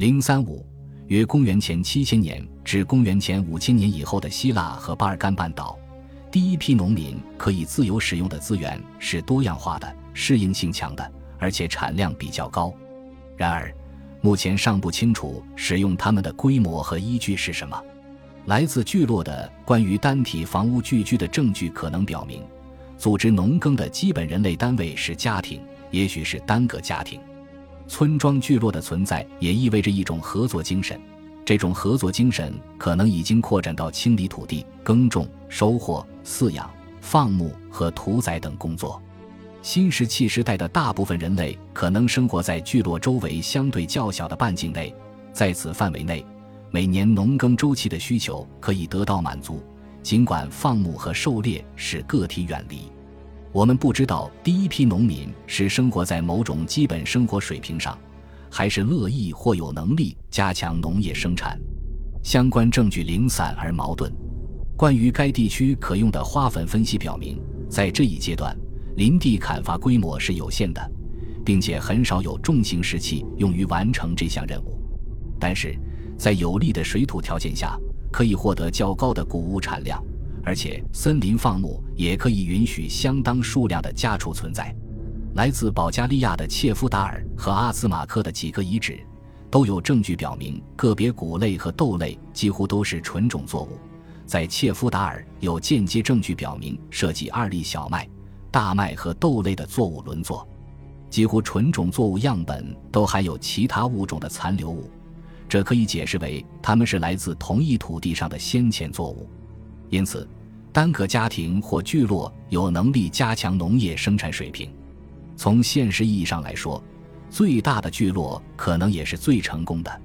零三五，约公元前七千年至公元前五千年以后的希腊和巴尔干半岛，第一批农民可以自由使用的资源是多样化的、适应性强的，而且产量比较高。然而，目前尚不清楚使用它们的规模和依据是什么。来自聚落的关于单体房屋聚居的证据可能表明，组织农耕的基本人类单位是家庭，也许是单个家庭。村庄聚落的存在也意味着一种合作精神，这种合作精神可能已经扩展到清理土地、耕种、收获、饲养、放牧和屠宰等工作。新石器时代的大部分人类可能生活在聚落周围相对较小的半径内，在此范围内。每年农耕周期的需求可以得到满足，尽管放牧和狩猎使个体远离。我们不知道第一批农民是生活在某种基本生活水平上，还是乐意或有能力加强农业生产。相关证据零散而矛盾。关于该地区可用的花粉分析表明，在这一阶段，林地砍伐规模是有限的，并且很少有重型石器用于完成这项任务。但是，在有利的水土条件下，可以获得较高的谷物产量，而且森林放牧也可以允许相当数量的家畜存在。来自保加利亚的切夫达尔和阿兹马克的几个遗址，都有证据表明，个别谷类和豆类几乎都是纯种作物。在切夫达尔，有间接证据表明，涉及二粒小麦、大麦和豆类的作物轮作。几乎纯种作物样本都含有其他物种的残留物。这可以解释为它们是来自同一土地上的先前作物，因此，单个家庭或聚落有能力加强农业生产水平。从现实意义上来说，最大的聚落可能也是最成功的。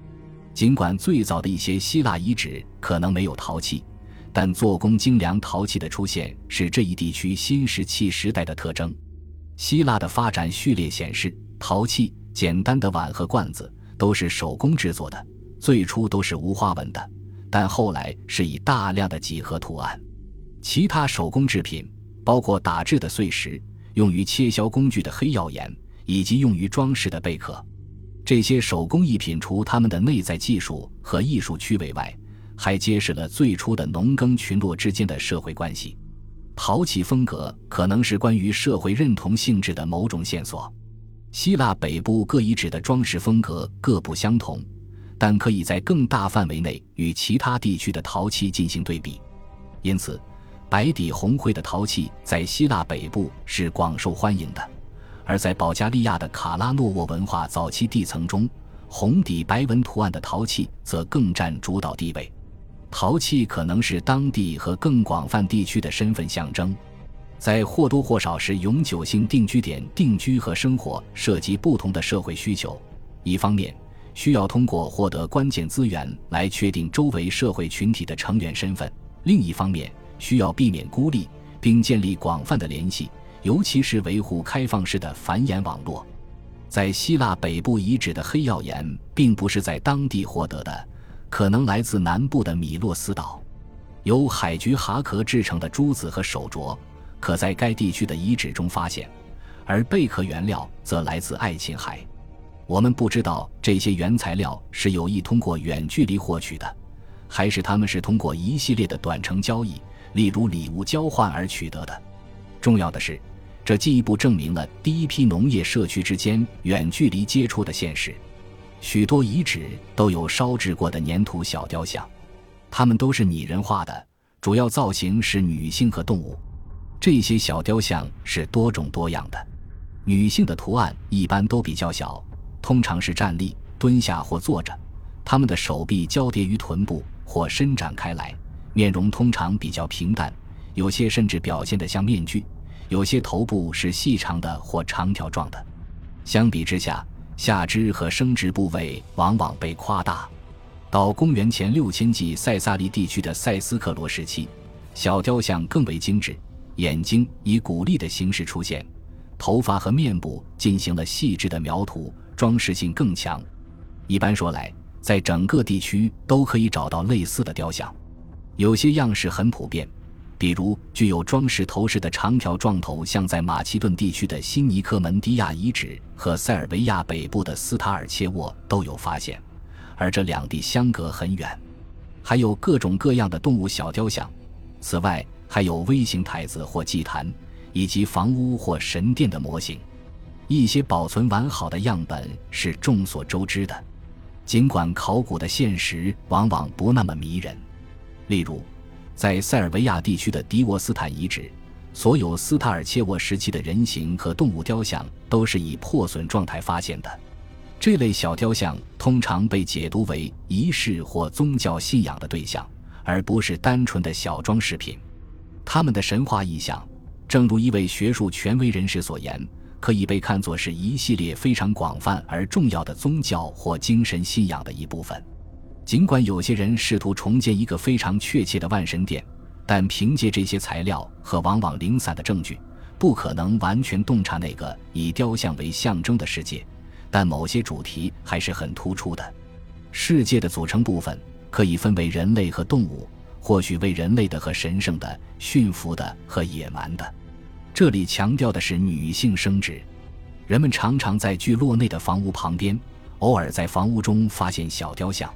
尽管最早的一些希腊遗址可能没有陶器，但做工精良陶器的出现是这一地区新石器时代的特征。希腊的发展序列显示，陶器、简单的碗和罐子都是手工制作的。最初都是无花纹的，但后来是以大量的几何图案。其他手工制品包括打制的碎石、用于切削工具的黑曜岩以及用于装饰的贝壳。这些手工艺品除它们的内在技术和艺术趣味外，还揭示了最初的农耕群落之间的社会关系。陶器风格可能是关于社会认同性质的某种线索。希腊北部各遗址的装饰风格各不相同。但可以在更大范围内与其他地区的陶器进行对比，因此，白底红灰的陶器在希腊北部是广受欢迎的，而在保加利亚的卡拉诺沃文化早期地层中，红底白纹图案的陶器则更占主导地位。陶器可能是当地和更广泛地区的身份象征，在或多或少是永久性定居点定居和生活涉及不同的社会需求，一方面。需要通过获得关键资源来确定周围社会群体的成员身份。另一方面，需要避免孤立，并建立广泛的联系，尤其是维护开放式的繁衍网络。在希腊北部遗址的黑曜岩并不是在当地获得的，可能来自南部的米洛斯岛。由海菊蛤壳制成的珠子和手镯可在该地区的遗址中发现，而贝壳原料则来自爱琴海。我们不知道这些原材料是有意通过远距离获取的，还是他们是通过一系列的短程交易，例如礼物交换而取得的。重要的是，这进一步证明了第一批农业社区之间远距离接触的现实。许多遗址都有烧制过的粘土小雕像，它们都是拟人化的，主要造型是女性和动物。这些小雕像是多种多样的，女性的图案一般都比较小。通常是站立、蹲下或坐着，他们的手臂交叠于臀部或伸展开来，面容通常比较平淡，有些甚至表现得像面具。有些头部是细长的或长条状的。相比之下，下肢和生殖部位往往被夸大。到公元前六千纪塞萨利地区的塞斯克罗时期，小雕像更为精致，眼睛以鼓励的形式出现，头发和面部进行了细致的描图。装饰性更强。一般说来，在整个地区都可以找到类似的雕像，有些样式很普遍，比如具有装饰头饰的长条状头像，在马其顿地区的新尼科门迪亚遗址和塞尔维亚北部的斯塔尔切沃都有发现，而这两地相隔很远。还有各种各样的动物小雕像，此外还有微型台子或祭坛，以及房屋或神殿的模型。一些保存完好的样本是众所周知的，尽管考古的现实往往不那么迷人。例如，在塞尔维亚地区的迪沃斯坦遗址，所有斯塔尔切沃时期的人形和动物雕像都是以破损状态发现的。这类小雕像通常被解读为仪式或宗教信仰的对象，而不是单纯的小装饰品。他们的神话意象，正如一位学术权威人士所言。可以被看作是一系列非常广泛而重要的宗教或精神信仰的一部分。尽管有些人试图重建一个非常确切的万神殿，但凭借这些材料和往往零散的证据，不可能完全洞察那个以雕像为象征的世界。但某些主题还是很突出的。世界的组成部分可以分为人类和动物，或许为人类的和神圣的、驯服的和野蛮的。这里强调的是女性生殖。人们常常在聚落内的房屋旁边，偶尔在房屋中发现小雕像。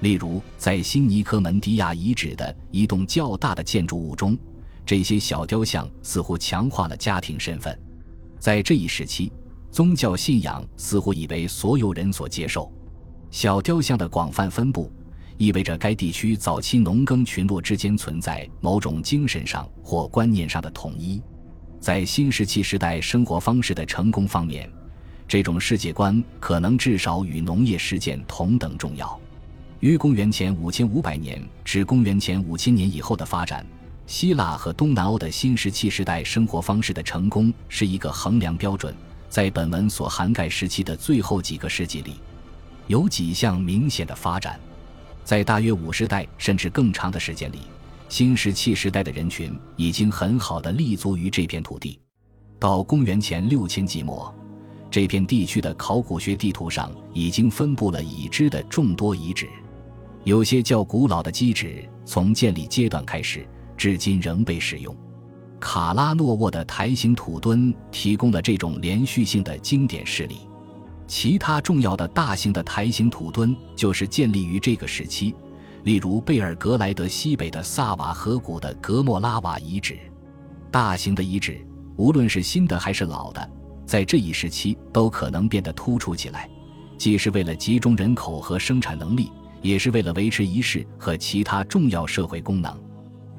例如，在新尼科门迪亚遗址的一栋较大的建筑物中，这些小雕像似乎强化了家庭身份。在这一时期，宗教信仰似乎已为所有人所接受。小雕像的广泛分布，意味着该地区早期农耕群落之间存在某种精神上或观念上的统一。在新石器时代生活方式的成功方面，这种世界观可能至少与农业实践同等重要。于公元前五千五百年至公元前五千年以后的发展，希腊和东南欧的新石器时代生活方式的成功是一个衡量标准。在本文所涵盖时期的最后几个世纪里，有几项明显的发展。在大约五十代甚至更长的时间里。新石器时代的人群已经很好的立足于这片土地。到公元前六千纪末，这片地区的考古学地图上已经分布了已知的众多遗址。有些较古老的基址从建立阶段开始，至今仍被使用。卡拉诺沃的台形土墩提供了这种连续性的经典事例。其他重要的大型的台形土墩就是建立于这个时期。例如贝尔格莱德西北的萨瓦河谷的格莫拉瓦遗址，大型的遗址，无论是新的还是老的，在这一时期都可能变得突出起来，既是为了集中人口和生产能力，也是为了维持仪式和其他重要社会功能。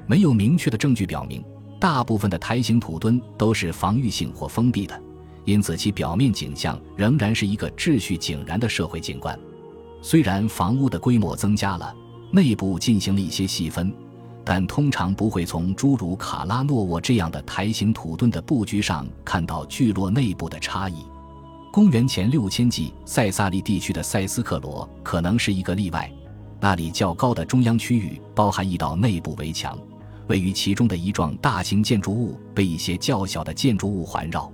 没有明确的证据表明，大部分的台形土墩都是防御性或封闭的，因此其表面景象仍然是一个秩序井然的社会景观。虽然房屋的规模增加了。内部进行了一些细分，但通常不会从诸如卡拉诺沃这样的台形土墩的布局上看到聚落内部的差异。公元前六千纪塞萨利地区的塞斯克罗可能是一个例外，那里较高的中央区域包含一道内部围墙，位于其中的一幢大型建筑物被一些较小的建筑物环绕。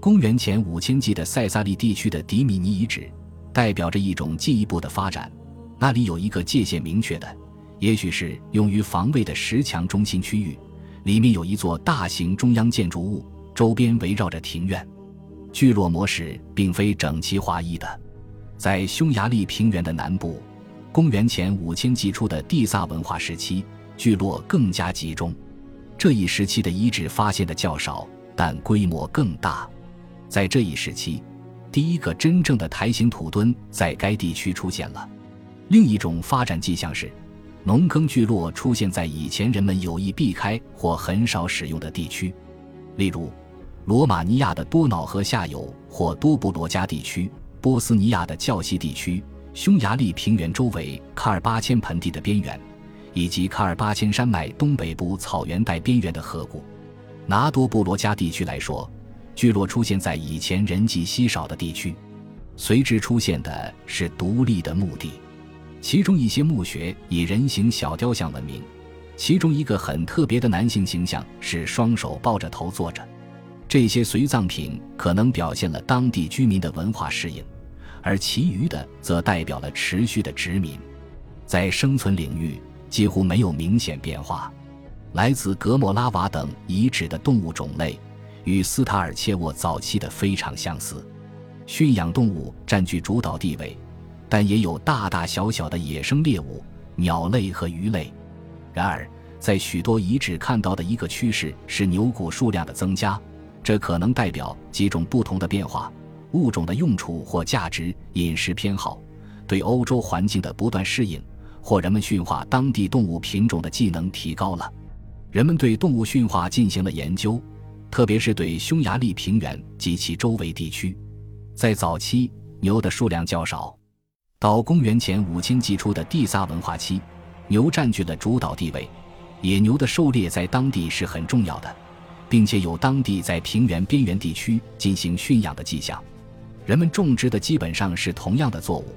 公元前五千纪的塞萨利地区的迪米尼遗址，代表着一种进一步的发展。那里有一个界限明确的，也许是用于防卫的石墙中心区域，里面有一座大型中央建筑物，周边围绕着庭院。聚落模式并非整齐划一的，在匈牙利平原的南部，公元前五千纪初的蒂萨文化时期，聚落更加集中。这一时期的遗址发现的较少，但规模更大。在这一时期，第一个真正的台形土墩在该地区出现了。另一种发展迹象是，农耕聚落出现在以前人们有意避开或很少使用的地区，例如罗马尼亚的多瑙河下游或多布罗加地区、波斯尼亚的较西地区、匈牙利平原周围卡尔巴阡盆地的边缘，以及卡尔巴阡山脉东北部草原带边缘的河谷。拿多布罗加地区来说，聚落出现在以前人迹稀少的地区，随之出现的是独立的墓地。其中一些墓穴以人形小雕像闻名，其中一个很特别的男性形象是双手抱着头坐着。这些随葬品可能表现了当地居民的文化适应，而其余的则代表了持续的殖民。在生存领域几乎没有明显变化。来自格莫拉瓦等遗址的动物种类与斯塔尔切沃早期的非常相似，驯养动物占据主导地位。但也有大大小小的野生猎物、鸟类和鱼类。然而，在许多遗址看到的一个趋势是牛骨数量的增加，这可能代表几种不同的变化：物种的用处或价值、饮食偏好、对欧洲环境的不断适应，或人们驯化当地动物品种的技能提高了。人们对动物驯化进行了研究，特别是对匈牙利平原及其周围地区。在早期，牛的数量较少。到公元前五千纪初的蒂萨文化期，牛占据了主导地位。野牛的狩猎在当地是很重要的，并且有当地在平原边缘地区进行驯养的迹象。人们种植的基本上是同样的作物，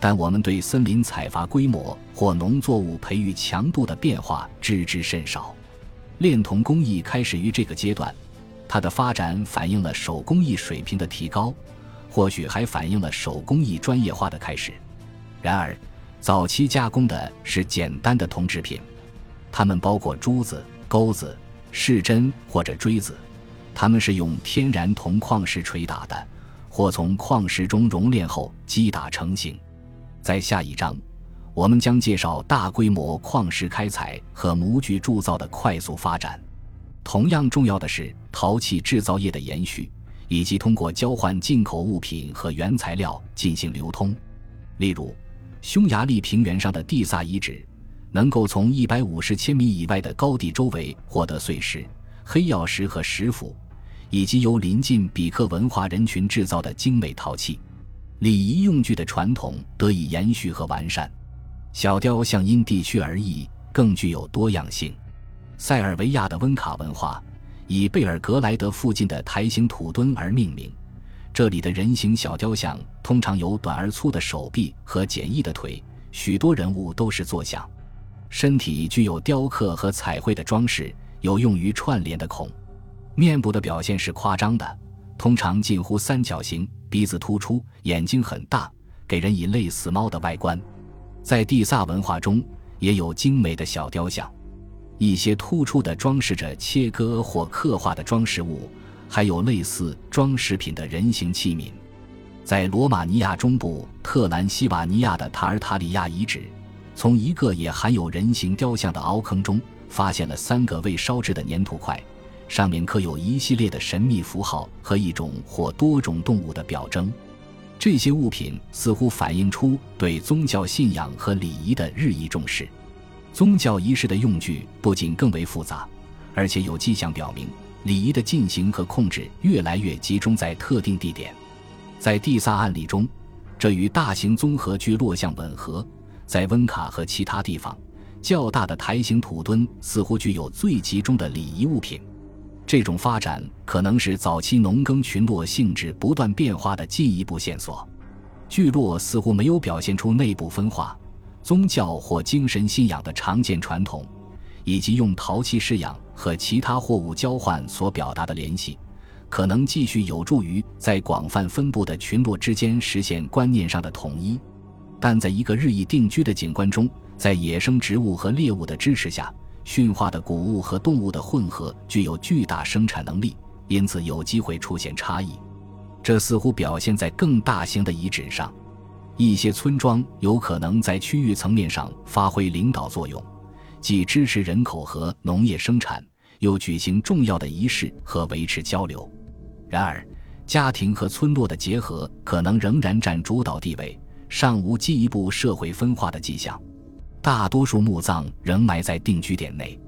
但我们对森林采伐规模或农作物培育强度的变化知之甚少。炼铜工艺开始于这个阶段，它的发展反映了手工艺水平的提高，或许还反映了手工艺专业化的开始。然而，早期加工的是简单的铜制品，它们包括珠子、钩子、饰针或者锥子，它们是用天然铜矿石锤打的，或从矿石中熔炼后击打成型。在下一章。我们将介绍大规模矿石开采和模具铸造的快速发展。同样重要的是陶器制造业的延续，以及通过交换进口物品和原材料进行流通。例如，匈牙利平原上的蒂萨遗址能够从一百五十千米以外的高地周围获得碎石、黑曜石和石斧，以及由临近比克文化人群制造的精美陶器。礼仪用具的传统得以延续和完善。小雕像因地区而异，更具有多样性。塞尔维亚的温卡文化以贝尔格莱德附近的台形土墩而命名，这里的人形小雕像通常有短而粗的手臂和简易的腿，许多人物都是坐像，身体具有雕刻和彩绘的装饰，有用于串联的孔。面部的表现是夸张的，通常近乎三角形，鼻子突出，眼睛很大，给人以类似猫的外观。在蒂萨文化中，也有精美的小雕像，一些突出的装饰着切割或刻画的装饰物，还有类似装饰品的人形器皿。在罗马尼亚中部特兰西瓦尼亚的塔尔塔里亚遗址，从一个也含有人形雕像的凹坑中，发现了三个未烧制的粘土块，上面刻有一系列的神秘符号和一种或多种动物的表征。这些物品似乎反映出对宗教信仰和礼仪的日益重视。宗教仪式的用具不仅更为复杂，而且有迹象表明，礼仪的进行和控制越来越集中在特定地点。在蒂萨案例中，这与大型综合聚落相吻合。在温卡和其他地方，较大的台形土墩似乎具有最集中的礼仪物品。这种发展可能是早期农耕群落性质不断变化的进一步线索。聚落似乎没有表现出内部分化、宗教或精神信仰的常见传统，以及用陶器饲养和其他货物交换所表达的联系，可能继续有助于在广泛分布的群落之间实现观念上的统一。但在一个日益定居的景观中，在野生植物和猎物的支持下。驯化的谷物和动物的混合具有巨大生产能力，因此有机会出现差异。这似乎表现在更大型的遗址上。一些村庄有可能在区域层面上发挥领导作用，既支持人口和农业生产，又举行重要的仪式和维持交流。然而，家庭和村落的结合可能仍然占主导地位，尚无进一步社会分化的迹象。大多数墓葬仍埋在定居点内，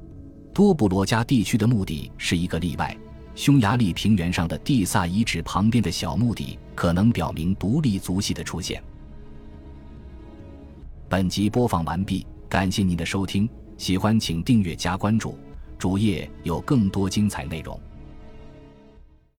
多布罗加地区的墓地是一个例外。匈牙利平原上的蒂萨遗址旁边的小墓地可能表明独立族系的出现。本集播放完毕，感谢您的收听，喜欢请订阅加关注，主页有更多精彩内容。